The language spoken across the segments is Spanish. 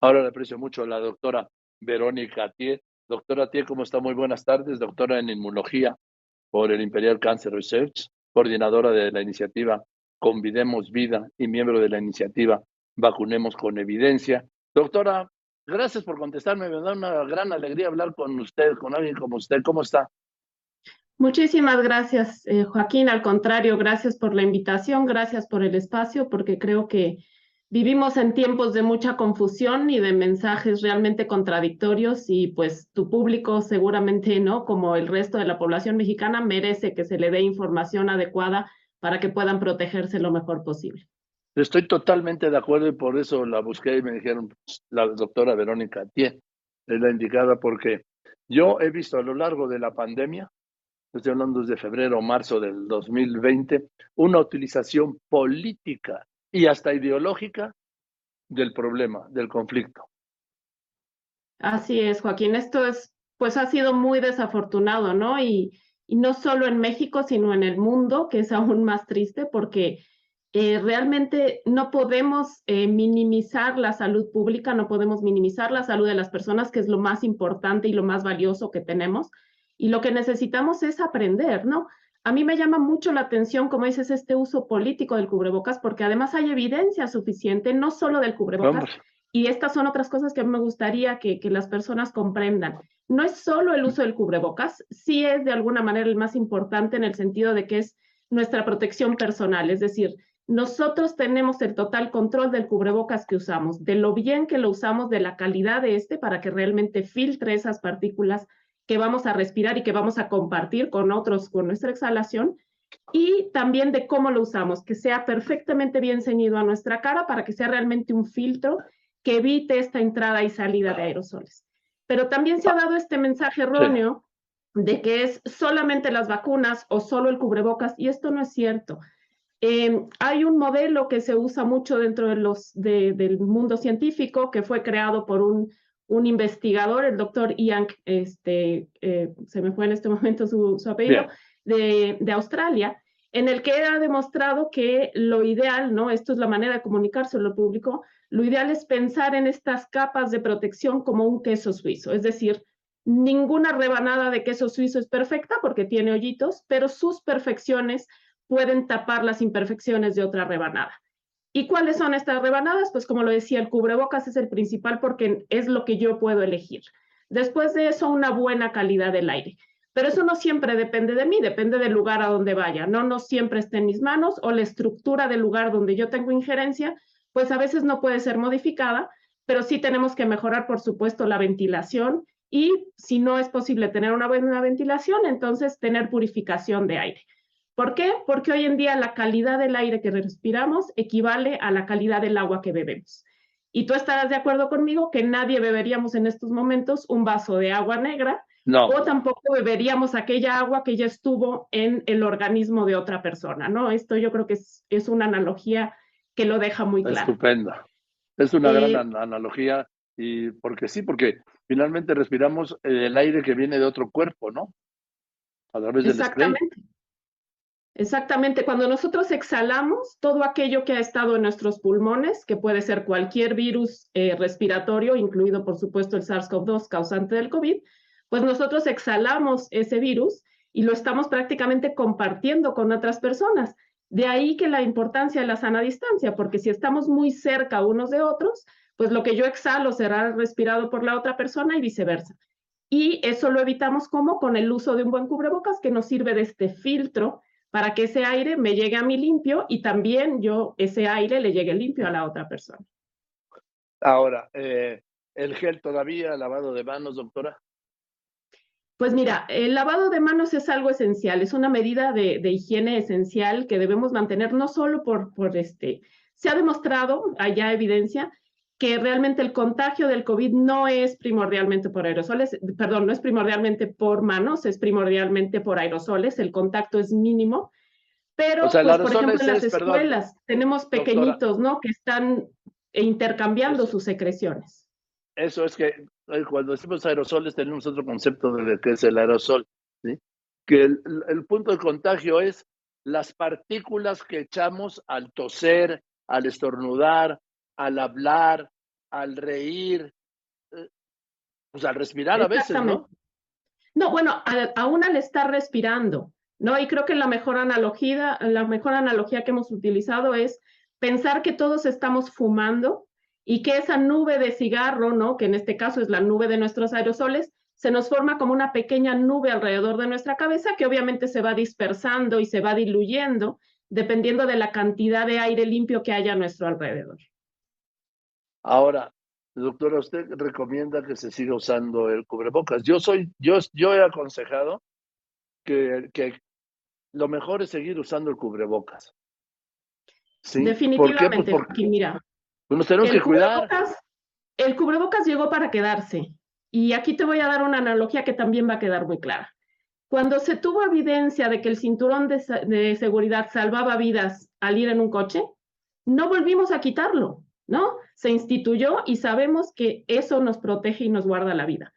Ahora le aprecio mucho a la doctora Verónica Tie. Doctora Tie, ¿cómo está? Muy buenas tardes. Doctora en inmunología por el Imperial Cancer Research, coordinadora de la iniciativa Convidemos Vida y miembro de la iniciativa Vacunemos con Evidencia. Doctora, gracias por contestarme. Me da una gran alegría hablar con usted, con alguien como usted. ¿Cómo está? Muchísimas gracias, eh, Joaquín. Al contrario, gracias por la invitación, gracias por el espacio, porque creo que vivimos en tiempos de mucha confusión y de mensajes realmente contradictorios y pues tu público seguramente, ¿no? Como el resto de la población mexicana, merece que se le dé información adecuada para que puedan protegerse lo mejor posible. Estoy totalmente de acuerdo y por eso la busqué y me dijeron pues, la doctora Verónica Tie es la indicada porque yo he visto a lo largo de la pandemia estoy hablando desde febrero o marzo del 2020, una utilización política y hasta ideológica del problema, del conflicto. Así es, Joaquín. Esto es, pues ha sido muy desafortunado, ¿no? Y, y no solo en México, sino en el mundo, que es aún más triste porque eh, realmente no podemos eh, minimizar la salud pública, no podemos minimizar la salud de las personas, que es lo más importante y lo más valioso que tenemos. Y lo que necesitamos es aprender, ¿no? A mí me llama mucho la atención, como dices, este uso político del cubrebocas, porque además hay evidencia suficiente, no solo del cubrebocas, y estas son otras cosas que me gustaría que, que, las personas comprendan. No es solo el uso del cubrebocas, sí es de alguna manera el más importante en el sentido de que es nuestra protección personal, es decir, nosotros tenemos el total control del cubrebocas que usamos, de lo bien que lo usamos, de la calidad de este para que realmente filtre esas partículas que vamos a respirar y que vamos a compartir con otros con nuestra exhalación y también de cómo lo usamos, que sea perfectamente bien ceñido a nuestra cara para que sea realmente un filtro que evite esta entrada y salida de aerosoles. Pero también se ha dado este mensaje erróneo de que es solamente las vacunas o solo el cubrebocas y esto no es cierto. Eh, hay un modelo que se usa mucho dentro de los, del mundo científico que fue creado por un un investigador, el doctor Ian, este, eh, se me fue en este momento su, apellido, de, de, Australia, en el que ha demostrado que lo ideal, ¿no? Esto es la manera de comunicarse lo público, lo ideal es pensar en estas capas de protección como un queso suizo, es decir, ninguna rebanada de queso suizo es perfecta porque tiene hoyitos, pero sus perfecciones pueden tapar las imperfecciones de otra rebanada. ¿Y cuáles son estas rebanadas? Pues como lo decía, el cubrebocas es el principal porque es lo que yo puedo elegir. Después de eso, una buena calidad del aire. Pero eso no siempre depende de mí, depende del lugar a donde vaya. No, no siempre está en mis manos o la estructura del lugar donde yo tengo injerencia, pues a veces no puede ser modificada, pero sí tenemos que mejorar, por supuesto, la ventilación y si no es posible tener una buena ventilación, entonces tener purificación de aire. ¿Por qué? Porque hoy en día la calidad del aire que respiramos equivale a la calidad del agua que bebemos. Y tú estarás de acuerdo conmigo que nadie beberíamos en estos momentos un vaso de agua negra no. o tampoco beberíamos aquella agua que ya estuvo en el organismo de otra persona, ¿no? Esto yo creo que es, es una analogía que lo deja muy claro. Estupenda. Es una gran eh, analogía y porque sí, porque finalmente respiramos el aire que viene de otro cuerpo, ¿no? A través del Exactamente. Exactamente, cuando nosotros exhalamos todo aquello que ha estado en nuestros pulmones, que puede ser cualquier virus eh, respiratorio, incluido por supuesto el SARS-CoV-2 causante del COVID, pues nosotros exhalamos ese virus y lo estamos prácticamente compartiendo con otras personas. De ahí que la importancia de la sana distancia, porque si estamos muy cerca unos de otros, pues lo que yo exhalo será respirado por la otra persona y viceversa. Y eso lo evitamos como con el uso de un buen cubrebocas que nos sirve de este filtro para que ese aire me llegue a mí limpio y también yo ese aire le llegue limpio a la otra persona. Ahora, eh, ¿el gel todavía, lavado de manos, doctora? Pues mira, el lavado de manos es algo esencial, es una medida de, de higiene esencial que debemos mantener no solo por, por este, se ha demostrado, hay evidencia, que realmente el contagio del COVID no es primordialmente por aerosoles, perdón, no es primordialmente por manos, es primordialmente por aerosoles, el contacto es mínimo, pero pues, por ejemplo en las escuelas tenemos pequeñitos, ¿no? Que están intercambiando sus secreciones. Eso es que eh, cuando decimos aerosoles tenemos otro concepto de qué es el aerosol, ¿sí? Que el, el punto de contagio es las partículas que echamos al toser, al estornudar, al hablar, al reír, eh, pues al respirar a veces, ¿no? No, bueno, aún al estar respirando, ¿no? Y creo que la mejor analogía, la mejor analogía que hemos utilizado es pensar que todos estamos fumando y que esa nube de cigarro, ¿no? Que en este caso es la nube de nuestros aerosoles, se nos forma como una pequeña nube alrededor de nuestra cabeza que obviamente se va dispersando y se va diluyendo dependiendo de la cantidad de aire limpio que haya a nuestro alrededor. Ahora, doctora, usted recomienda que se siga usando el cubrebocas. Yo soy, yo, yo he aconsejado que, que lo mejor es seguir usando el cubrebocas. ¿Sí? Definitivamente, ¿Por porque, mira. Pues nos tenemos que cuidar. El cubrebocas llegó para quedarse. Y aquí te voy a dar una analogía que también va a quedar muy clara. Cuando se tuvo evidencia de que el cinturón de, seguridad salvaba vidas al ir en un coche, no volvimos a quitarlo, ¿no? Se instituyó y sabemos que eso nos protege y nos guarda la vida.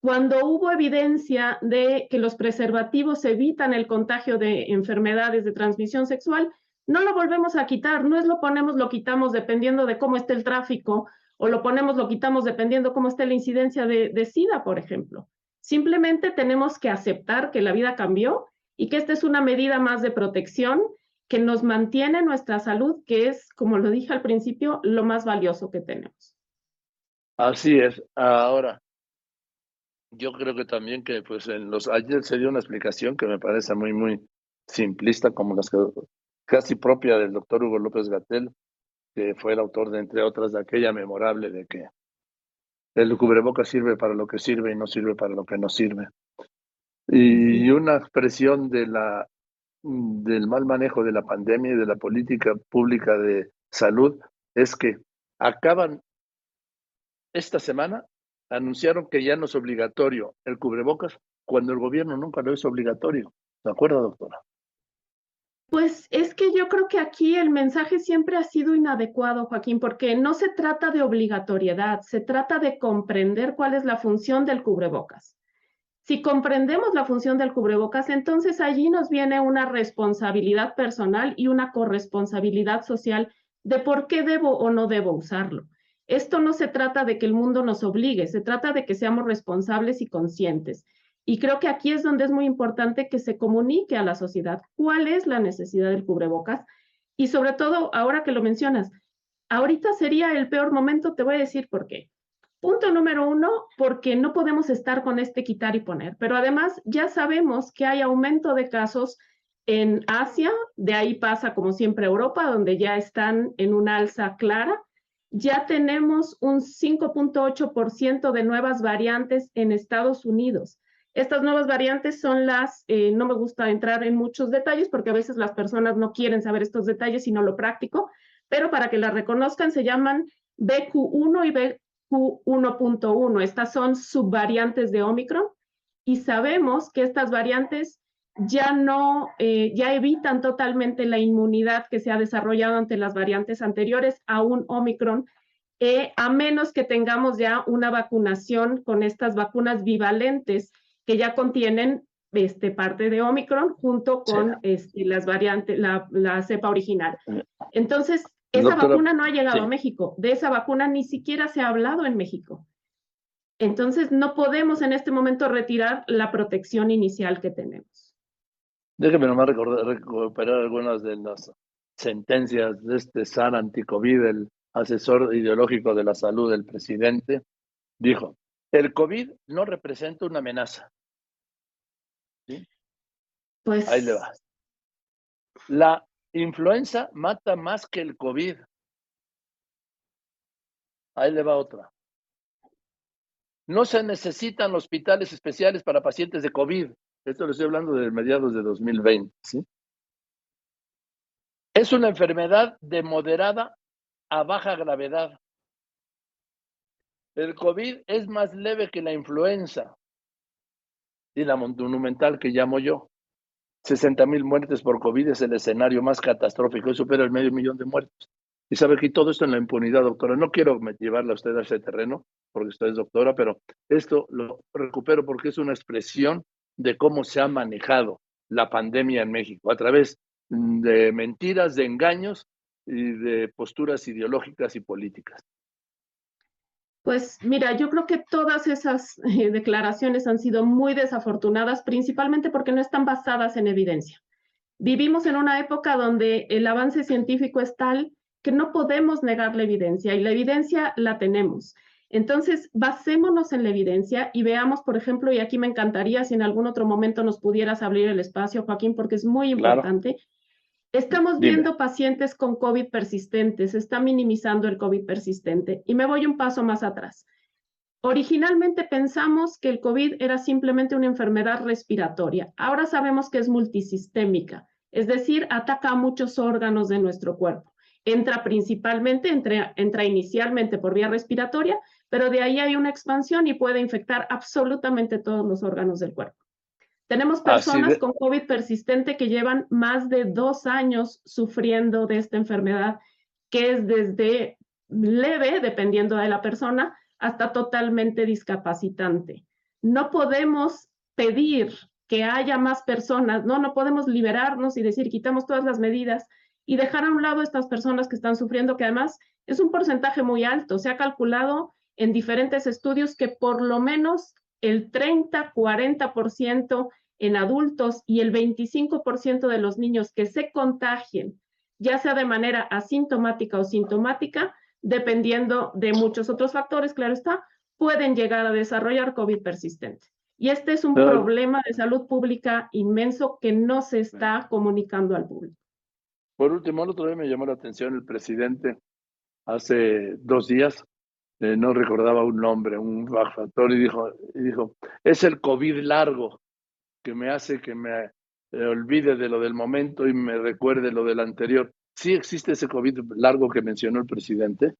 Cuando hubo evidencia de que los preservativos evitan el contagio de enfermedades de transmisión sexual, no lo volvemos a quitar, no es lo ponemos, lo quitamos dependiendo de cómo esté el tráfico, o lo ponemos, lo quitamos dependiendo cómo esté la incidencia de SIDA, por ejemplo. Simplemente tenemos que aceptar que la vida cambió y que esta es una medida más de protección que nos mantiene nuestra salud, que es, como lo dije al principio, lo más valioso que tenemos. Así es. Ahora, yo creo que también que pues en los ayer se dio una explicación que me parece muy muy simplista como las que casi propia del doctor Hugo López Gatel, que fue el autor de entre otras de aquella memorable de que el cubreboca sirve para lo que sirve y no sirve para lo que no sirve. Y una expresión de la, del mal manejo de la pandemia y de la política pública de salud es que acaban esta semana, anunciaron que ya no es obligatorio el cubrebocas cuando el gobierno nunca lo hizo obligatorio. ¿De acuerdo, doctora? Pues es que yo creo que aquí el mensaje siempre ha sido inadecuado, Joaquín, porque no se trata de obligatoriedad, se trata de comprender cuál es la función del cubrebocas. Si comprendemos la función del cubrebocas, entonces allí nos viene una responsabilidad personal y una corresponsabilidad social de por qué debo o no debo usarlo. Esto no se trata de que el mundo nos obligue, se trata de que seamos responsables y conscientes. Y creo que aquí es donde es muy importante que se comunique a la sociedad cuál es la necesidad del cubrebocas y sobre todo, ahora que lo mencionas, ahorita sería el peor momento, te voy a decir por qué. Punto número uno, porque no podemos estar con este quitar y poner, pero además ya sabemos que hay aumento de casos en Asia, de ahí pasa como siempre Europa, donde ya están en una alza clara. Ya tenemos un 5.8% de nuevas variantes en Estados Unidos. Estas nuevas variantes son las, eh, no me gusta entrar en muchos detalles porque a veces las personas no quieren saber estos detalles, sino lo práctico, pero para que las reconozcan se llaman BQ1 y BQ1.1. Estas son subvariantes de Omicron y sabemos que estas variantes ya no, eh, ya evitan totalmente la inmunidad que se ha desarrollado ante las variantes anteriores a un Omicron, eh, a menos que tengamos ya una vacunación con estas vacunas bivalentes que ya contienen este, parte de Omicron junto con este, las variantes, la, cepa original. Entonces, esa vacuna no ha llegado a México. De esa vacuna ni siquiera se ha hablado en México. Entonces, no podemos en este momento retirar la protección inicial que tenemos. Déjeme nomás recordar, recuperar algunas de las sentencias de este SAR anticovid, el asesor ideológico de la salud del presidente, dijo, el COVID no representa una amenaza. ¿Sí? Pues... Ahí le va. La influenza mata más que el COVID. Ahí le va otra. No se necesitan hospitales especiales para pacientes de COVID. Esto lo estoy hablando de mediados de 2020. ¿sí? Es una enfermedad de moderada a baja gravedad. El COVID es más leve que la influenza y la monumental que llamo yo. 60 mil muertes por COVID es el escenario más catastrófico y supera el medio millón de muertos. Y sabe que todo esto en la impunidad, doctora. No quiero llevarla a usted a ese terreno, porque usted es doctora, pero esto lo recupero porque es una expresión de cómo se ha manejado la pandemia en México, a través de mentiras, de engaños y de posturas ideológicas y políticas. Pues mira, yo creo que todas esas eh, declaraciones han sido muy desafortunadas, principalmente porque no están basadas en evidencia. Vivimos en una época donde el avance científico es tal que no podemos negar la evidencia y la evidencia la tenemos. Entonces, basémonos en la evidencia y veamos, por ejemplo, y aquí me encantaría si en algún otro momento nos pudieras abrir el espacio, Joaquín, porque es muy importante. Estamos viendo pacientes con COVID persistente, se está minimizando el COVID persistente. Y me voy un paso más atrás. Originalmente pensamos que el COVID era simplemente una enfermedad respiratoria. Ahora sabemos que es multisistémica, es decir, ataca a muchos órganos de nuestro cuerpo. Entra principalmente, entra, entra inicialmente por vía respiratoria, pero de ahí hay una expansión y puede infectar absolutamente todos los órganos del cuerpo. Tenemos personas con COVID persistente que llevan más de dos años sufriendo de esta enfermedad, que es desde leve, dependiendo de la persona, hasta totalmente discapacitante. No podemos pedir que haya más personas, no, no podemos liberarnos y decir quitamos todas las medidas y dejar a un lado estas personas que están sufriendo, que además es un porcentaje muy alto. Se ha calculado en diferentes estudios que por lo menos el 30, 40% en adultos y el 25% de los niños que se contagien, ya sea de manera asintomática o sintomática, dependiendo de muchos otros factores, claro está, pueden llegar a desarrollar COVID persistente. Y este es un problema de salud pública inmenso que no se está comunicando al público. Por último, el otro día me llamó la atención el presidente hace dos días, eh, no recordaba un nombre, un factor, y dijo, y dijo, es el COVID largo que me hace que me eh, olvide de lo del momento y me recuerde lo del anterior. ¿Sí existe ese COVID largo que mencionó el presidente?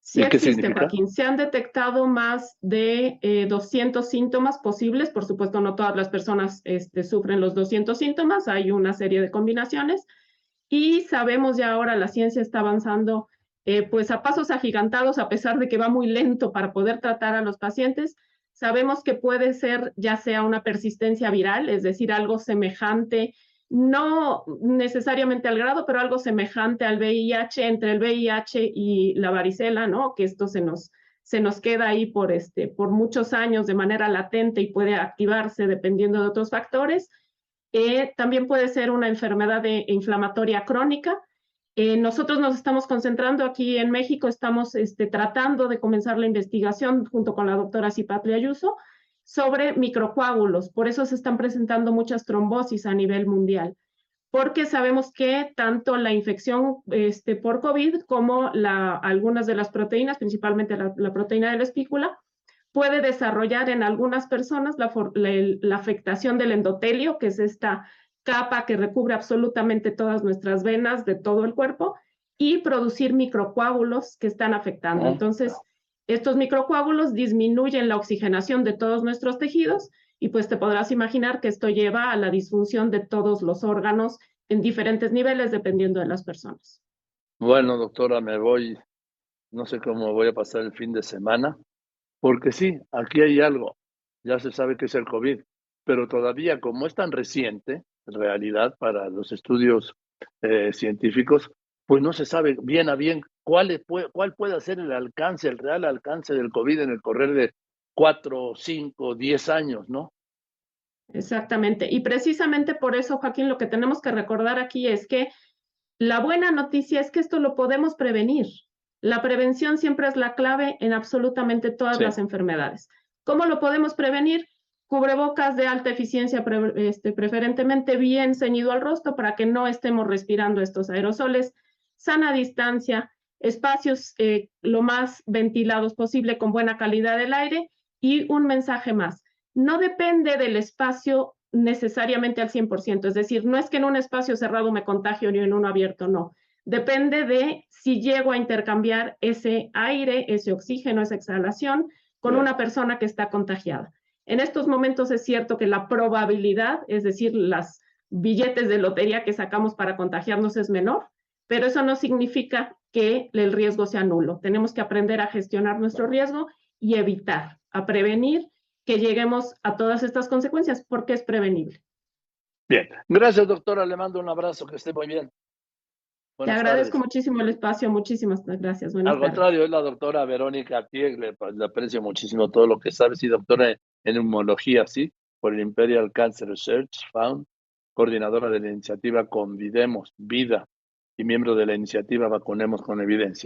Sí existe, Joaquín. Se han detectado más de 200 eh, síntomas posibles. Por supuesto, no todas las personas este, sufren los 200 síntomas. Hay una serie de combinaciones. Y sabemos ya ahora, la ciencia está avanzando eh, pues a pasos agigantados, a pesar de que va muy lento para poder tratar a los pacientes. Sabemos que puede ser ya sea una persistencia viral, es decir, algo semejante no necesariamente al grado, pero algo semejante al VIH, entre el VIH y la varicela, ¿no? Que esto se nos, se nos queda ahí por, este, por muchos años de manera latente y puede activarse dependiendo de otros factores. Eh, también puede ser una enfermedad de, inflamatoria crónica. Eh, nosotros nos estamos concentrando aquí en México, estamos este, tratando de comenzar la investigación junto con la doctora Cipatria Ayuso sobre microcoágulos. Por eso se están presentando muchas trombosis a nivel mundial, porque sabemos que tanto la infección este, por COVID como algunas de las proteínas, principalmente la, proteína de la espícula, puede desarrollar en algunas personas la, afectación del endotelio, que es esta capa que recubre absolutamente todas nuestras venas de todo el cuerpo, y producir microcoágulos que están afectando. Entonces, estos microcoágulos disminuyen la oxigenación de todos nuestros tejidos y pues te podrás imaginar que esto lleva a la disfunción de todos los órganos en diferentes niveles dependiendo de las personas. Bueno, doctora, me voy, no sé cómo voy a pasar el fin de semana, porque sí, aquí hay algo, ya se sabe que es el COVID, pero todavía como es tan reciente, en realidad, para los estudios eh, científicos, pues no se sabe bien a bien cuál, puede, cuál puede ser el alcance, el real alcance del COVID en el correr de cuatro, cinco, diez años, ¿no? Exactamente. Y precisamente por eso, Joaquín, lo que tenemos que recordar aquí es que la buena noticia es que esto lo podemos prevenir. La prevención siempre es la clave en absolutamente todas las enfermedades. ¿Cómo lo podemos prevenir? Cubrebocas de alta eficiencia, este, preferentemente bien ceñido al rostro para que no estemos respirando estos aerosoles, sana distancia, espacios eh, lo más ventilados posible con buena calidad del aire y un mensaje más. No depende del espacio necesariamente al 100%, es decir, no es que en un espacio cerrado me contagio ni en uno abierto, no. Depende de si llego a intercambiar ese aire, ese oxígeno, esa exhalación con una persona que está contagiada. En estos momentos es cierto que la probabilidad, es decir, las billetes de lotería que sacamos para contagiarnos es menor, pero eso no significa que el riesgo sea nulo. Tenemos que aprender a gestionar nuestro riesgo y evitar, a prevenir que lleguemos a todas estas consecuencias porque es prevenible. Bien, gracias doctora, le mando un abrazo, que esté muy bien. Te agradezco muchísimo el espacio, muchísimas gracias. Al contrario, es la doctora Verónica Tieg, le, aprecio muchísimo todo lo que sabes y doctora en neumología, ¿sí? Por el Imperial Cancer Research Fund, coordinadora de la iniciativa Convidemos Vida y miembro de la iniciativa Vacunemos con Evidencia.